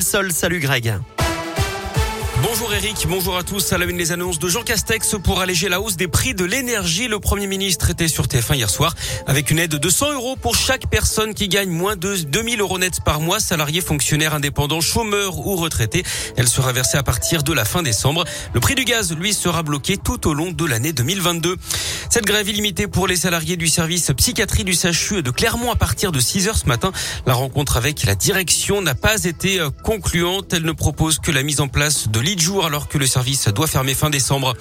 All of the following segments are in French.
Sol, salut Greg. Bonjour Eric, bonjour à tous. À la une les annonces de Jean Castex pour alléger la hausse des prix de l'énergie. Le Premier ministre était sur TF1 hier soir avec une aide de 100 euros pour chaque personne qui gagne moins de 2000 euros nets par mois, salariés, fonctionnaires, indépendants, chômeurs ou retraités. Elle sera versée à partir de la fin décembre. Le prix du gaz, lui, sera bloqué tout au long de l'année 2022. Cette grève illimitée pour les salariés du service psychiatrie du CHU de Clermont à partir de 6 heures ce matin. La rencontre avec la direction n'a pas été euh, concluante. Elle ne propose que la mise en place de de jours alors que le service doit fermer fin décembre.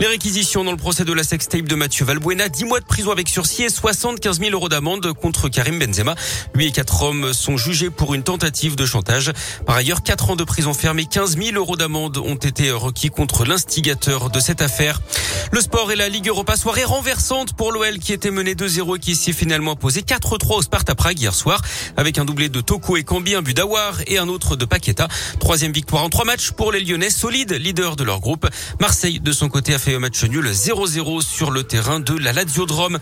Les réquisitions dans le procès de la sextape de Mathieu Valbuena, 10 mois de prison avec sursis et 75 000 euros d'amende contre Karim Benzema. Lui et quatre hommes sont jugés pour une tentative de chantage. Par ailleurs, 4 ans de prison ferme et 15 000 euros d'amende ont été requis contre l'instigateur de cette affaire. Le sport et la Ligue Europa, soirée renversante pour l'OL qui était mené 2-0 et qui s'est finalement posé 4-3 au Sparta Prague hier soir avec un doublé de Toko et Cambi, un but d'Awar et un autre de Paqueta. Troisième victoire en trois matchs pour les Lyonnais solide leader de leur groupe. Marseille, de son côté, a fait un match nul 0-0 sur le terrain de la Laziodrome.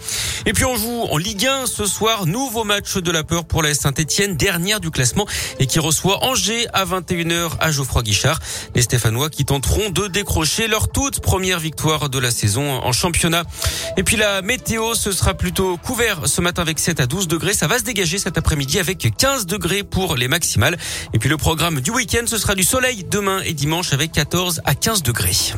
Et puis on joue en Ligue 1 ce soir. Nouveau match de la peur pour la Saint-Etienne, dernière du classement et qui reçoit Angers à 21h à Geoffroy Guichard. Les Stéphanois qui tenteront de décrocher leur toute première victoire de la saison en championnat. Et puis la météo, ce sera plutôt couvert ce matin avec 7 à 12 degrés. Ça va se dégager cet après-midi avec 15 degrés pour les maximales. Et puis le programme du week-end, ce sera du soleil demain et dimanche avec 14 à 15 degrés.